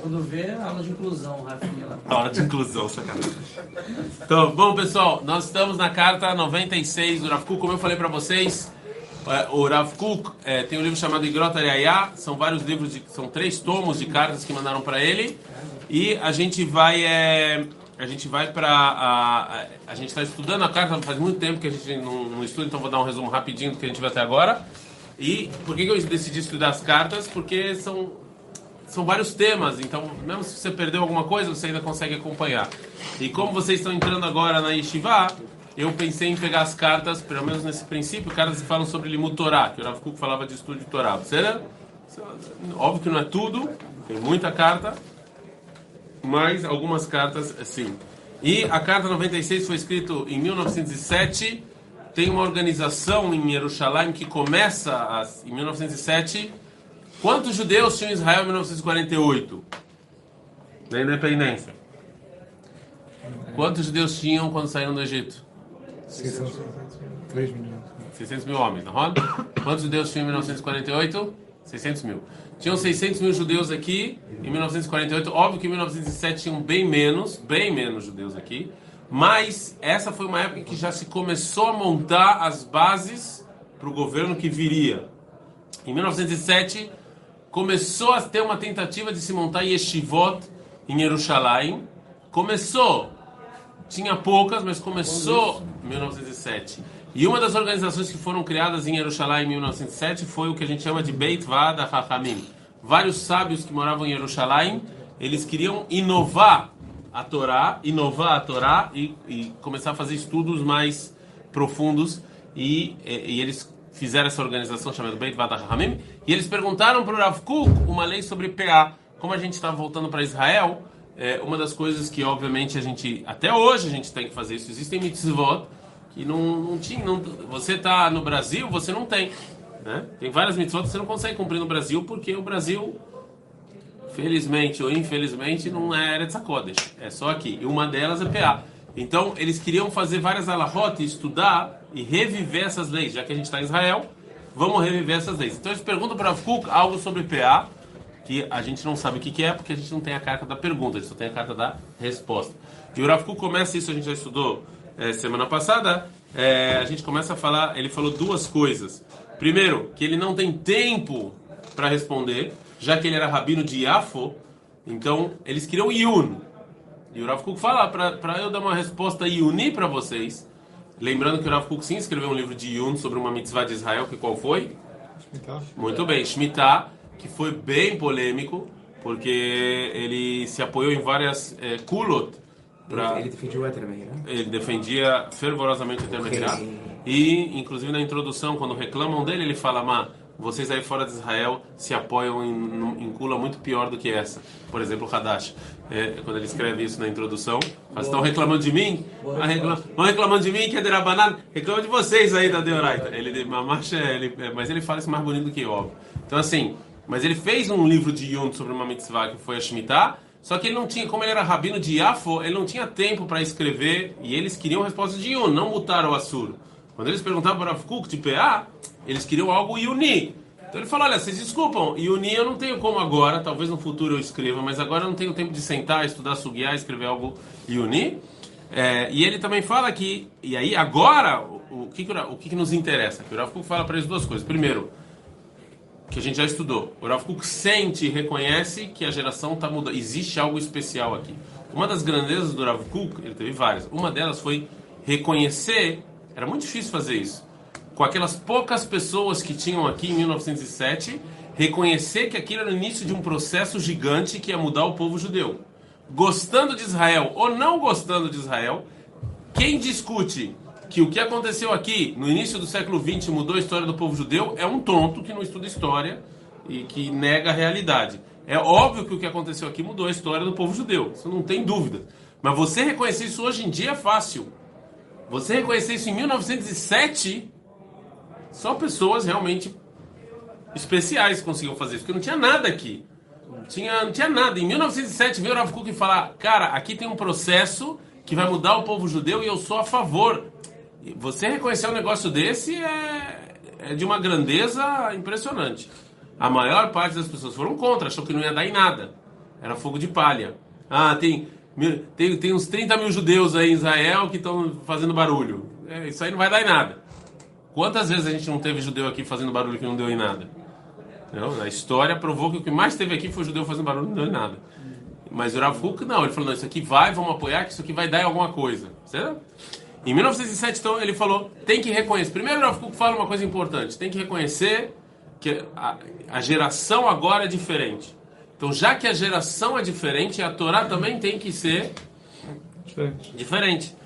Quando vê, aula de inclusão, Rafinha. Aula de inclusão, sacanagem. Então, bom, pessoal, nós estamos na carta 96 do Rav Kuk, como eu falei para vocês. é, O Rav Kuk é, tem um livro chamado Igrota Ariayá, são vários livros, de, são três tomos de cartas que mandaram para ele. E a gente vai, é, a gente vai para a, a, a gente está estudando a carta faz muito tempo que a gente não, não estuda, então vou dar um resumo rapidinho do que a gente viu até agora. E por que que eu decidi estudar as cartas? Porque são são vários temas, então mesmo se você perdeu alguma coisa, você ainda consegue acompanhar. E como vocês estão entrando agora na Yeshiva, eu pensei em pegar as cartas, pelo menos nesse princípio, cartas que falam sobre Limud Torá, que o Rav Kuk falava de estudo de Torá. Será? Óbvio que não é tudo, tem muita carta, mas algumas cartas sim. E a carta 96 foi escrita em 1907. Tem uma organização em Jerusalém que começa em 1907 Quantos judeus tinham em Israel em 1948? Na independência. Quantos judeus tinham quando saíram do Egito? 3 milhões. 600 mil homens, não roda? Quantos judeus tinham em 1948? 600 mil. Tinham 600 mil judeus aqui em 1948. Óbvio que em 1907 tinham bem menos, bem menos judeus aqui. Mas essa foi uma época em que já se começou a montar as bases para o governo que viria. Em 1907 começou a ter uma tentativa de se montar yeshivot em Jerusalém. Começou, tinha poucas, mas começou em 1907. E uma das organizações que foram criadas em Jerusalém em 1907 foi o que a gente chama de Beit Vada Hachamim. Vários sábios que moravam em Jerusalém, eles queriam inovar a Torá, inovar a Torá e, e começar a fazer estudos mais profundos. E, e, e eles fizeram essa organização chamada Beit Vada Hachamim. E eles perguntaram para o Rav Kuk uma lei sobre PA. Como a gente estava voltando para Israel, é, uma das coisas que obviamente a gente até hoje a gente tem que fazer isso existem mitzvot que não, não tinha não, você está no Brasil você não tem né? tem várias mitzvot que você não consegue cumprir no Brasil porque o Brasil felizmente ou infelizmente não é Eretz HaKodesh é só aqui e uma delas é PA então eles queriam fazer várias alahot estudar e reviver essas leis já que a gente está em Israel vamos reviver essas leis então eles perguntam para Kuk algo sobre PA que a gente não sabe o que, que é, porque a gente não tem a carta da pergunta, a gente só tem a carta da resposta. E o Rav Kuk começa isso, a gente já estudou é, semana passada, é, a gente começa a falar, ele falou duas coisas. Primeiro, que ele não tem tempo para responder, já que ele era rabino de Yafo, então eles queriam Yun. E o Rav Kuk fala, para eu dar uma resposta Yuni para vocês, lembrando que o Rav Kuk sim escreveu um livro de Yun sobre uma mitzvah de Israel, que qual foi? Muito bem, Shemitah, que foi bem polêmico, porque ele se apoiou em várias é, kulot. Pra, Ele defendia o também, né? ele defendia fervorosamente o. Ekeá. E, inclusive, na introdução, quando reclamam dele, ele fala: Má, vocês aí fora de Israel se apoiam em, em Kula muito pior do que essa. Por exemplo, o Hadash. É, quando ele escreve isso na introdução, mas estão reclamando de mim? Ah, Estão reclamando de mim que é Derabanan? Reclamam de vocês aí da Deoraita. Ele, mamacha, ele, é, mas ele fala isso mais bonito do que eu, óbvio. Então, assim, mas ele fez um livro de Yom sobre uma mitzvah que foi a Shemitah, só que ele não tinha, como ele era rabino de Yafo, ele não tinha tempo para escrever e eles queriam resposta de Yun, não mutar o Assur. Quando eles perguntavam para o Kuk de PA, eles queriam algo Yuni. Então ele falou: Olha, vocês desculpam, Yuni eu não tenho como agora, talvez no futuro eu escreva, mas agora eu não tenho tempo de sentar, estudar, suguiar, escrever algo Yuni. É, e ele também fala que, e aí agora, o, o que, que, o que, que nos interessa? Que o Rav fala para eles duas coisas. Primeiro, que a gente já estudou. O Rav sente e reconhece que a geração está mudando. Existe algo especial aqui. Uma das grandezas do Rav ele teve várias. Uma delas foi reconhecer, era muito difícil fazer isso, com aquelas poucas pessoas que tinham aqui em 1907, reconhecer que aquilo era o início de um processo gigante que ia mudar o povo judeu. Gostando de Israel ou não gostando de Israel, quem discute que o que aconteceu aqui no início do século XX mudou a história do povo judeu é um tonto que não estuda história e que nega a realidade. É óbvio que o que aconteceu aqui mudou a história do povo judeu, isso não tem dúvida. Mas você reconhecer isso hoje em dia é fácil. Você reconhecer isso em 1907, só pessoas realmente especiais conseguiam fazer isso, porque não tinha nada aqui. Não tinha, não tinha nada. Em 1907 veio o Rav Kuk falar: Cara, aqui tem um processo que vai mudar o povo judeu e eu sou a favor. Você reconhecer um negócio desse é, é de uma grandeza impressionante. A maior parte das pessoas foram contra, achou que não ia dar em nada. Era fogo de palha. Ah, tem, tem, tem uns 30 mil judeus aí em Israel que estão fazendo barulho. É, isso aí não vai dar em nada. Quantas vezes a gente não teve judeu aqui fazendo barulho que não deu em nada? Não, a história provou que o que mais teve aqui foi judeu fazendo barulho não deu em nada. Mas o Rav não, ele falou, não, isso aqui vai, vamos apoiar, que isso aqui vai dar em alguma coisa. Certo? Em 1907, então, ele falou, tem que reconhecer. Primeiro, o Rav fala uma coisa importante, tem que reconhecer que a, a geração agora é diferente. Então, já que a geração é diferente, a Torá também tem que ser Diferente. diferente.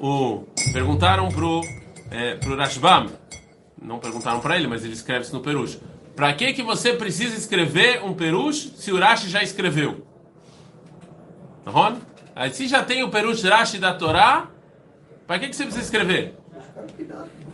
O, perguntaram pro, é, pro Rashbam, não perguntaram para ele, mas ele escreve isso no Perush. Para que que você precisa escrever um Perush se o Rashi já escreveu? Ron? Aí se já tem o Perush Rashi da Torá, para que que você precisa escrever?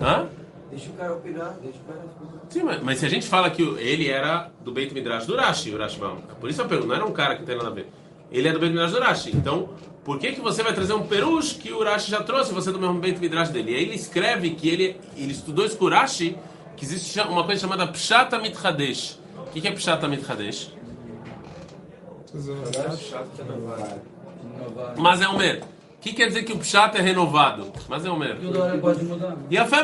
Hã? Deixa o cara opinar, deixa o cara. Sim, mas, mas se a gente fala que ele era do Beit Midrash do Rashi, o Rashbam, por isso eu pergunto, não era um cara que tem nada a ver. Ele é do Beit Midrash do Rashi. Então, por que que você vai trazer um Perush que o Rashi já trouxe, você é do mesmo Beit Midrash dele? E aí ele escreve que ele, ele estudou isso com o Rashi, que existe uma coisa chamada Pshata Mitchadesh. O que que é Pshata Mitchadesh? Mas é Omer. O que quer dizer que o Pshata é renovado? Mas é hora pode mudar. E a fé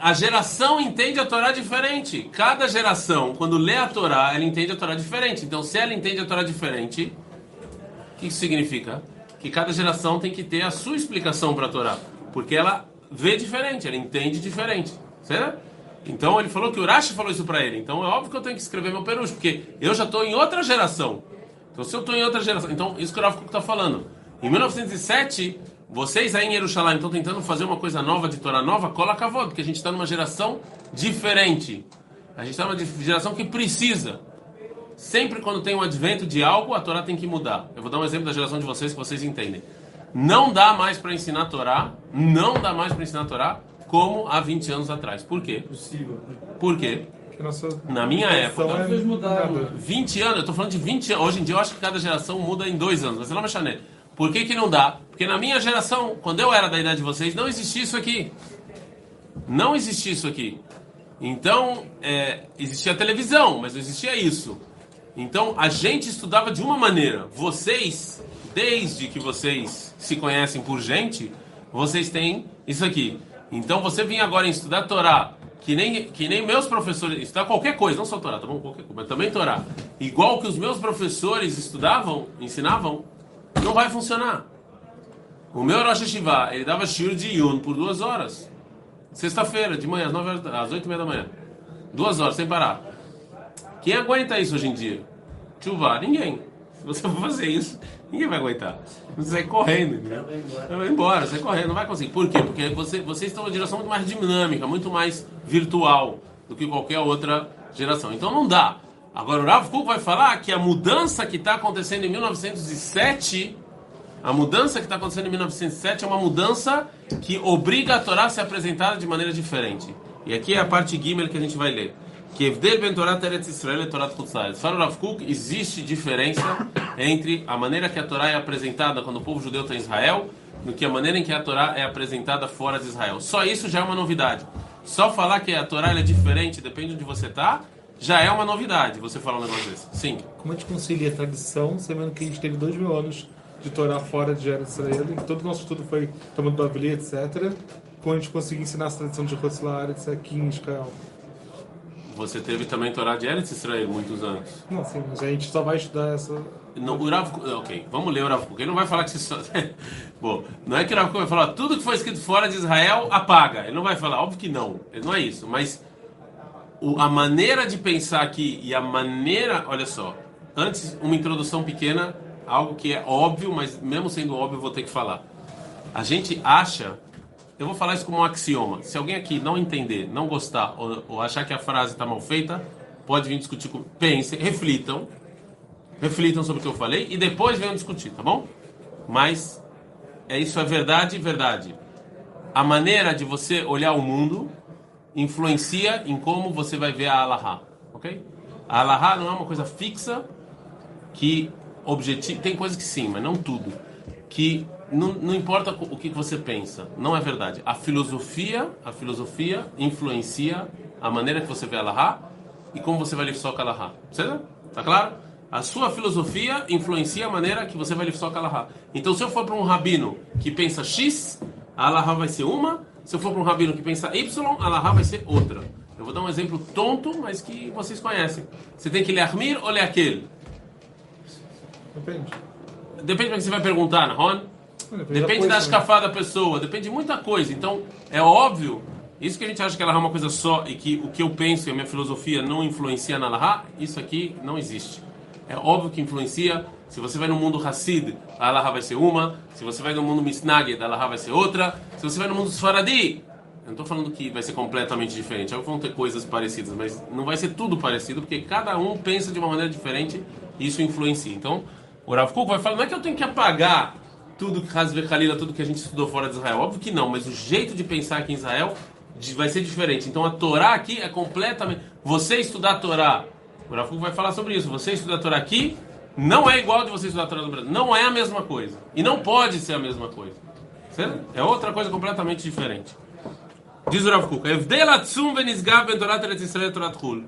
a geração entende a Torá diferente. Cada geração, quando lê a Torá, ela entende a Torá diferente. Então, se ela entende a Torá diferente, o que isso significa? Que cada geração tem que ter a sua explicação para a Torá. Porque ela vê diferente, ela entende diferente. Certo? Então, ele falou que o Rashi falou isso para ele. Então, é óbvio que eu tenho que escrever meu perush, porque eu já estou em outra geração. Então, se eu estou em outra geração... Então, isso que o Kuk está falando. Em 1907, vocês aí em Jerusalém estão tentando fazer uma coisa nova de Torá nova, cola cavalo, porque a gente está numa geração diferente. A gente está numa geração que precisa. Sempre quando tem um advento de algo, a Torá tem que mudar. Eu vou dar um exemplo da geração de vocês que vocês entendem. Não dá mais para ensinar a Torá, não dá mais para ensinar a Torá como há 20 anos atrás. Por quê? Possível. Por quê? Na minha época, é As coisas mudaram. nada. 20 anos, eu tô falando de 20 anos. Hoje em dia eu acho que cada geração muda em dois anos, mas não vai chané. Por que, que não dá? Porque na minha geração, quando eu era da idade de vocês, não existia isso aqui. Não existia isso aqui. Então, é, existia televisão, mas não existia isso. Então, a gente estudava de uma maneira. Vocês, desde que vocês se conhecem por gente, vocês têm isso aqui. Então, você vinha agora em estudar Torá, que nem, que nem meus professores, estudar qualquer coisa, não só Torá, tá bom? Qualquer mas também Torá. Igual que os meus professores estudavam, ensinavam, não vai funcionar. O meu Rosh Hashivá, ele dava shiur de Yun por duas horas. Sexta-feira, de manhã, às, nove horas, às oito e meia da manhã. Duas horas, sem parar. Quem aguenta isso hoje em dia? Chuva, ninguém. Se você for fazer isso, ninguém vai aguentar. Você sai correndo, entendeu? Vai embora, sai correndo, não vai conseguir. Por quê? Porque você, vocês estão numa geração muito mais dinâmica, muito mais virtual do que qualquer outra geração. Então não dá. Agora o Rav Kuk vai falar que a mudança que está acontecendo em 1907 a mudança que está acontecendo em 1907 é uma mudança que obriga a Torá a ser apresentada de maneira diferente. E aqui é a parte Gimel que a gente vai ler. Que Evdel ben Torah Teretz Israel e Chutz Laaretz. Fala o Rav Kuk, existe diferença entre a maneira que a Torá é apresentada quando o povo judeu está em Israel, do que a maneira em que a Torá é apresentada fora de Israel. Só isso já é uma novidade. Só falar que a Torá é diferente, depende de onde você está, já é uma novidade. Você falar um negócio desse. Sim. Como a gente concilia a tradição, sabendo que a gente teve dois mil anos de Torá fora de Israel, e todo o nosso estudo foi tomando Babilê, etc. Como a gente conseguiu ensinar essa tradição de Rotzelar, etc. aqui em Israel. Você teve também Torá de Eretz Israel muitos anos. Não, sim, mas a gente só vai estudar essa. Não, o Rav ok, vamos ler o Rav. Ele não vai falar que isso só... Bom, não é que o Rav vai falar tudo que foi escrito fora de Israel apaga. Ele não vai falar, óbvio que não. Ele não é isso. Mas o- a maneira de pensar aqui e a maneira, olha só. Antes, uma introdução pequena, algo que é óbvio, mas mesmo sendo óbvio, vou ter que falar. A gente acha, eu vou falar isso como um axioma. Se alguém aqui não entender, não gostar ou, ou achar que a frase está mal feita, pode vir discutir com. Pensem, reflitam reflitam sobre o que eu falei e depois venham discutir, tá bom? Mas é isso é verdade, verdade. A maneira de você olhar o mundo influencia em como você vai ver a Allahá, ok? A Allahá não é uma coisa fixa que objetivo tem coisas que sim, mas não tudo. Que não, não importa o que você pensa, não é verdade. A filosofia, a filosofia influencia a maneira que você vê a Allahá e como você vai lifsok a Allahá. Tá claro? A sua filosofia influencia a maneira que você vai lifsok alahá. Então, se eu for para um rabino que pensa X, a alahá vai ser uma. Se eu for para um rabino que pensa Y, a alahá vai ser outra. Eu vou dar um exemplo tonto, mas que vocês conhecem. Você tem que ler Armir ou ler aquele? Depende. Depende do que você vai perguntar, Ron. Depende da coisa, né? escafada da pessoa, depende de muita coisa. Então, é óbvio, isso que a gente acha que ela é uma coisa só e que o que eu penso e a minha filosofia não influencia na Laha, isso aqui não existe. É óbvio que influencia. Se você vai no mundo Hassid, a Alaha vai ser uma. Se você vai no mundo Misnaged, a Alaha vai ser outra. Se você vai no mundo Sfaradi, eu não estou falando que vai ser completamente diferente. Vão ter coisas parecidas, mas não vai ser tudo parecido, porque cada um pensa de uma maneira diferente e isso influencia. Então, o Rav Kuk vai falar, não é que eu tenho que apagar tudo que Hazve Khalila, tudo que a gente estudou fora de Israel. Óbvio que não, mas o jeito de pensar aqui em Israel vai ser diferente. Então a Torá aqui é completamente. Você estudar a Torá, o Rav Kuk vai falar sobre isso. Você estudar a Torá aqui não é igual de você estudar a Torá no Brasil. Não é a mesma coisa. E não pode ser a mesma coisa. Certo? É outra coisa completamente diferente. Diz o Rav Kuk, "Evdel atzum venisgav ben Torat Eretz Yisrael e Torat Chul."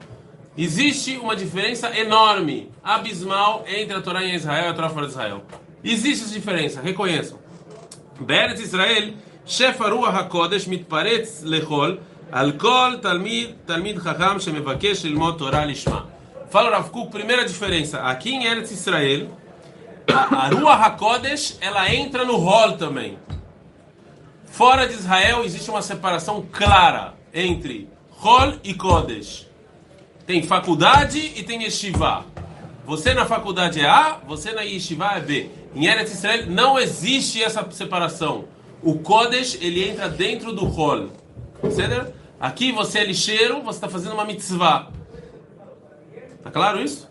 Existe uma diferença enorme, abismal, entre a Torá em Israel e a Torá fora de Israel. Existe essa diferença, reconheçam. בארץ ישראל, שפע רוח הקודש מתפרץ לכל, על כל תלמיד, תלמיד חכם שמבקש ללמוד תורה לשמה. Fala Rav Kuk, primeira diferença. Aqui em Eretz Israel, a, a Ruach HaKodesh, ela entra no rol também. Fora de Israel, existe uma separação clara entre rol e Kodesh. Tem faculdade e tem yeshiva. Você na faculdade é A, você na yeshiva é B. Em Eretz Israel não existe essa separação. O Kodesh, ele entra dentro do. Certo? Aqui você é lixeiro, você está fazendo uma mitzvah. Tá claro isso?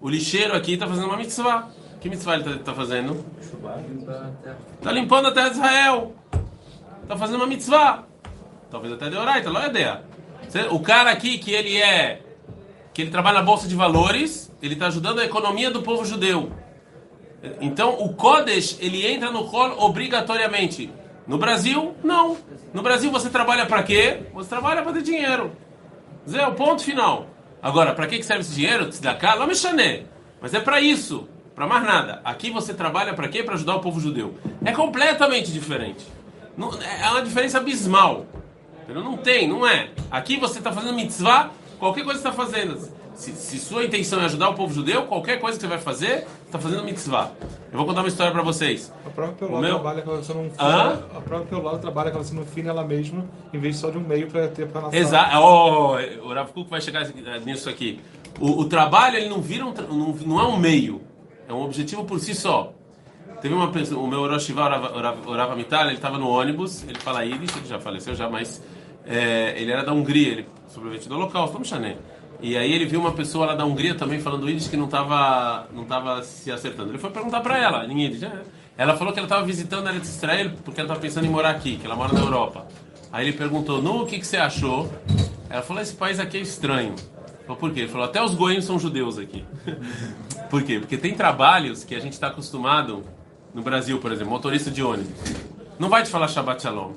O lixeiro aqui está fazendo uma mitzvah. Que mitzvah ele está fazendo? Está limpando a terra de Israel. Está fazendo uma mitzvah. Talvez até de oraita, não é ideia. O cara aqui que ele é que ele trabalha na bolsa de valores, ele está ajudando a economia do povo judeu. Então, o Kodesh, ele entra no rol obrigatoriamente. No Brasil, não. No Brasil, você trabalha para quê? Você trabalha para ter dinheiro. Zé, o ponto final. Agora, para que serve esse dinheiro? Tzedakah? Me chané. Mas é para isso. Para mais nada. Aqui você trabalha para quê? Para ajudar o povo judeu. É completamente diferente. Não- é uma diferença abismal. Não tem, não é. Aqui você está fazendo mitzvah, qualquer coisa que você está fazendo. Se, se sua intenção é ajudar o povo judeu, qualquer coisa que você vai fazer, está fazendo mitzvah. Eu vou contar uma história para vocês. A própria Peló meu- trabalha com ela Hã? a própria Peló trabalha com ela sendo fim nela mesma, em vez só de um meio para ter para. Exato. Oh, o Rav Kuk vai chegar nisso aqui. O, o trabalho ele não vira um, não, não é um meio, é um objetivo por si só. Teve uma pessoa, o meu Rosh Shiva, Orav- Orav- Orav Amital, ele estava no ônibus, ele fala Yiddish, ele já faleceu já, mas é, ele era da Hungria, ele sobrevivente do Holocausto, vamos chané. E aí ele viu uma pessoa lá da Hungria também falando Yiddish que não estava não tava se acertando. Ele foi perguntar para ela, em Yiddish. né? Ela falou que ela estava visitando a Israel porque ela estava pensando em morar aqui, que ela mora na Europa. Aí ele perguntou, Nu, o que, que você achou? Ela falou, esse país aqui é estranho. Falou, por quê? Ele falou, até os goianos são judeus aqui. por quê? Porque tem trabalhos que a gente está acostumado, no Brasil, por exemplo, motorista de ônibus. Não vai te falar Shabbat Shalom.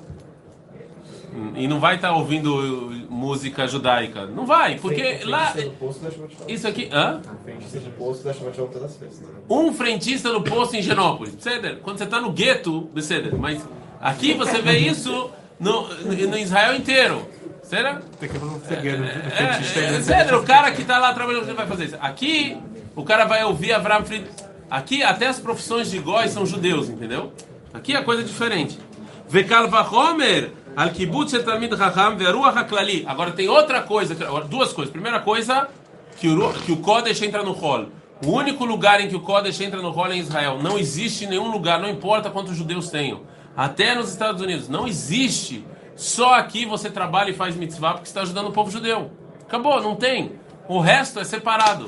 E não vai estar ouvindo uh, música judaica. Não vai, porque lá... Frentista do posto da Shabbat Shalom. Isso aqui... Hã? Frentista de posto da Shabbat Shalom todas as festas. né? um frentista no posto em Genópolis. Ceder. Quando você está no gueto, Ceder. Mas aqui você vê isso no, no Israel inteiro. Será? Tem que fazer um um É, é. Ceder, o cara que está lá trabalhando, vai fazer isso. Aqui, o cara vai ouvir Avraham Fried. Aqui, até as profissões de góis são judeus, entendeu? Aqui a coisa é diferente. Vekal vachomer al kibbutz shel talmid chacham veruach haklali. Agora tem outra coisa, duas coisas. Primeira coisa, que o, que o Kodesh entra no rol. O único lugar em que o Kodesh entra no rol é em Israel. Não existe nenhum lugar, não importa quantos judeus tenham. Até nos Estados Unidos. Não existe. Só aqui você trabalha e faz mitzvah porque está ajudando o povo judeu. Acabou, não tem. O resto é separado.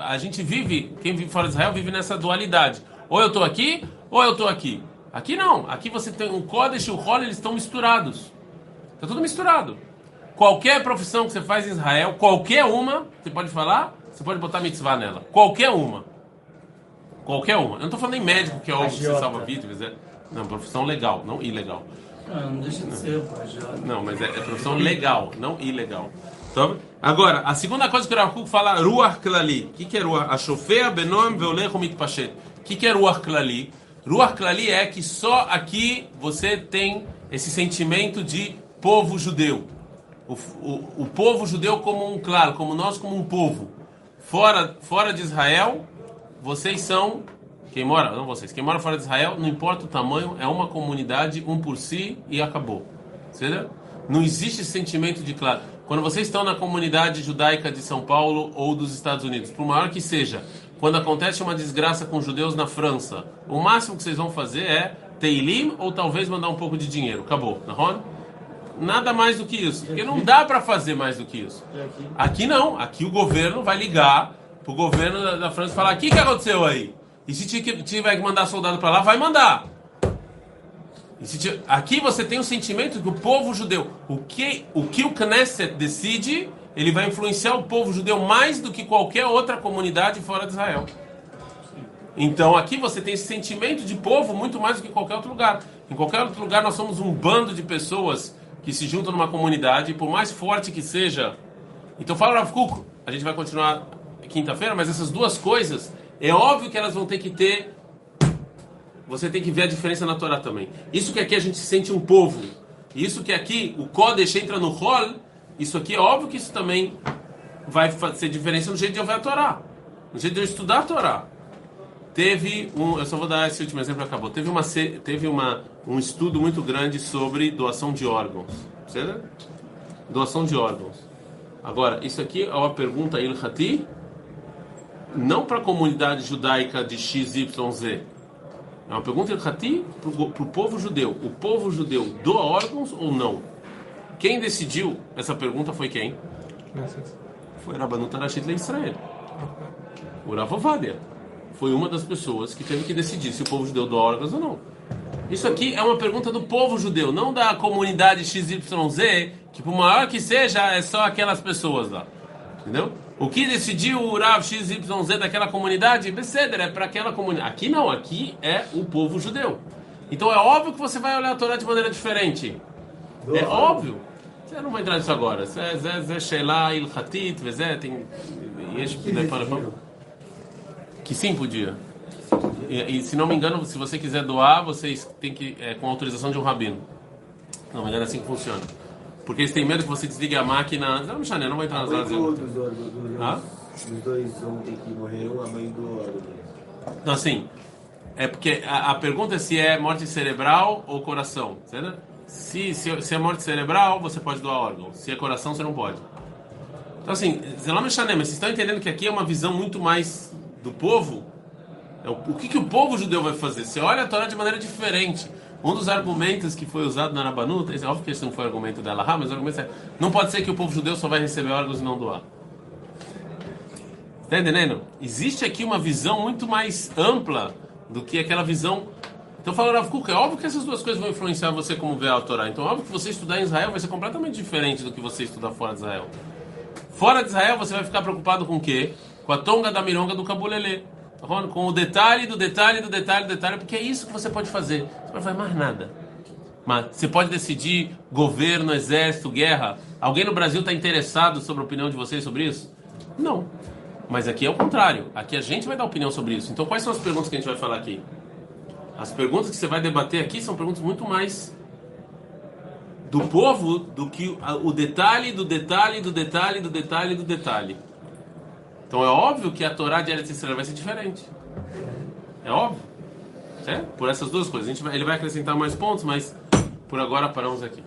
A gente vive, quem vive fora de Israel vive nessa dualidade. Ou eu estou aqui, ou eu estou aqui. Aqui não. Aqui você tem o Kodesh e o Rol, eles estão misturados. Está tudo misturado. Qualquer profissão que você faz em Israel, qualquer uma, você pode falar, você pode botar mitzvah nela. Qualquer uma. Qualquer uma. Eu não estou falando em médico, que é óbvio que você salva vidas. É... Não, profissão legal, não ilegal. Não, não deixa de ser, Não, mas é, é profissão legal, não ilegal. Tá? Agora, a segunda coisa que o Rav fala, Ruach Klali. O que, que é Ruach? Ashofea benoam veolech mitpashet. O que, que é Ruach Klali? Ruach Klali é que só aqui você tem esse sentimento de povo judeu. O, o, o povo judeu como um, claro, como nós como um povo. Fora, fora de Israel, vocês são quem mora, não vocês, quem mora fora de Israel, não importa o tamanho, é uma comunidade, um por si e acabou. Certo? Não existe sentimento de claro. Quando vocês estão na comunidade judaica de São Paulo ou dos Estados Unidos, por maior que seja, quando acontece uma desgraça com judeus na França, o máximo que vocês vão fazer é teilim ou talvez mandar um pouco de dinheiro. Acabou, não Nada mais do que isso. Porque não dá para fazer mais do que isso. Aqui não. Aqui o governo vai ligar pro governo da, da França e falar: o que, que aconteceu aí? E se tiver que mandar soldado para lá, vai mandar. Aqui você tem o sentimento que o povo judeu, o que o, que o Knesset decide, ele vai influenciar o povo judeu mais do que qualquer outra comunidade fora de Israel. Então aqui você tem esse sentimento de povo muito mais do que qualquer outro lugar. Em qualquer outro lugar nós somos um bando de pessoas que se juntam numa comunidade, por mais forte que seja. Então fala Rav Kuk, a gente vai continuar quinta-feira, mas essas duas coisas, é óbvio que elas vão ter que ter você tem que ver a diferença na Torá também. Isso que aqui a gente sente um povo, isso que aqui o Kodesh entra no Hol, isso aqui é óbvio que isso também vai ser diferença no jeito de ouvir a Torá, no jeito de eu estudar a Torá. Teve um, eu só vou dar esse último exemplo acabou. Teve uma teve uma um estudo muito grande sobre doação de órgãos, certo? Doação de órgãos. Agora, isso aqui é uma pergunta ilhati, não para a comunidade judaica de XYZ é uma pergunta Ilhati para o povo judeu. O povo judeu doa órgãos ou não? Quem decidiu essa pergunta foi quem? Foi Rabbanut Arashit Israel. O Ravovadia. Foi uma das pessoas que teve que decidir se o povo judeu doa órgãos ou não. Isso aqui é uma pergunta do povo judeu, não da comunidade XYZ, que por maior que seja, é só aquelas pessoas lá. Entendeu? O que decidiu o Rav XYZ daquela comunidade? Beceder, é para aquela comunidade. Aqui não, aqui é o povo judeu. Então é óbvio que você vai olhar a Torá de maneira diferente. É óbvio. Você não vai entrar nisso agora. Zé Sheila Ilhatit, Vezé, tem. Que sim podia. E, e, se não me engano, se você quiser doar, vocês têm que. É, com autorização de um rabino. Não me engano, é assim que funciona. Porque eles têm medo que você desligue a máquina. Não, Michané, não vai entrar nas horas. Ah? Os dois ontem que morreram, a mãe do. Não, assim. É porque a, a, pergunta é se é morte cerebral ou coração. Certo? Se, se, se é morte cerebral, você pode doar órgão. Se é coração, você não pode. Então, assim, Zelam mas vocês estão entendendo que aqui é uma visão muito mais do povo? É o, o que, que o povo judeu vai fazer? Você olha a Torá de maneira diferente. Um dos argumentos que foi usado na Arabanuta, é óbvio que esse não foi argumento dela, mas o argumento é: não pode ser que o povo judeu só vai receber órgãos e não doar. Está entendendo? Existe aqui uma visão muito mais ampla do que aquela visão. Então, falou Rav Kuk, é óbvio que essas duas coisas vão influenciar você como vê a Torá. Então, óbvio que você estudar em Israel vai ser completamente diferente do que você estudar fora de Israel. Fora de Israel, você vai ficar preocupado com o quê? Com a tonga da mironga do cabulelê. Com o detalhe do detalhe do detalhe do detalhe, porque é isso que você pode fazer. Você não fazer mais nada. Mas você pode decidir governo, exército, guerra. Alguém no Brasil está interessado sobre a opinião de vocês sobre isso? Não. Mas aqui é o contrário. Aqui a gente vai dar opinião sobre isso. Então, quais são as perguntas que a gente vai falar aqui? As perguntas que você vai debater aqui são perguntas muito mais do povo do que o detalhe do detalhe do detalhe do detalhe do detalhe. Então é óbvio que a Torá de Eretz Israel vai ser diferente. É óbvio. Certo? Por essas duas coisas. Vai, ele vai acrescentar mais pontos, mas por agora paramos aqui.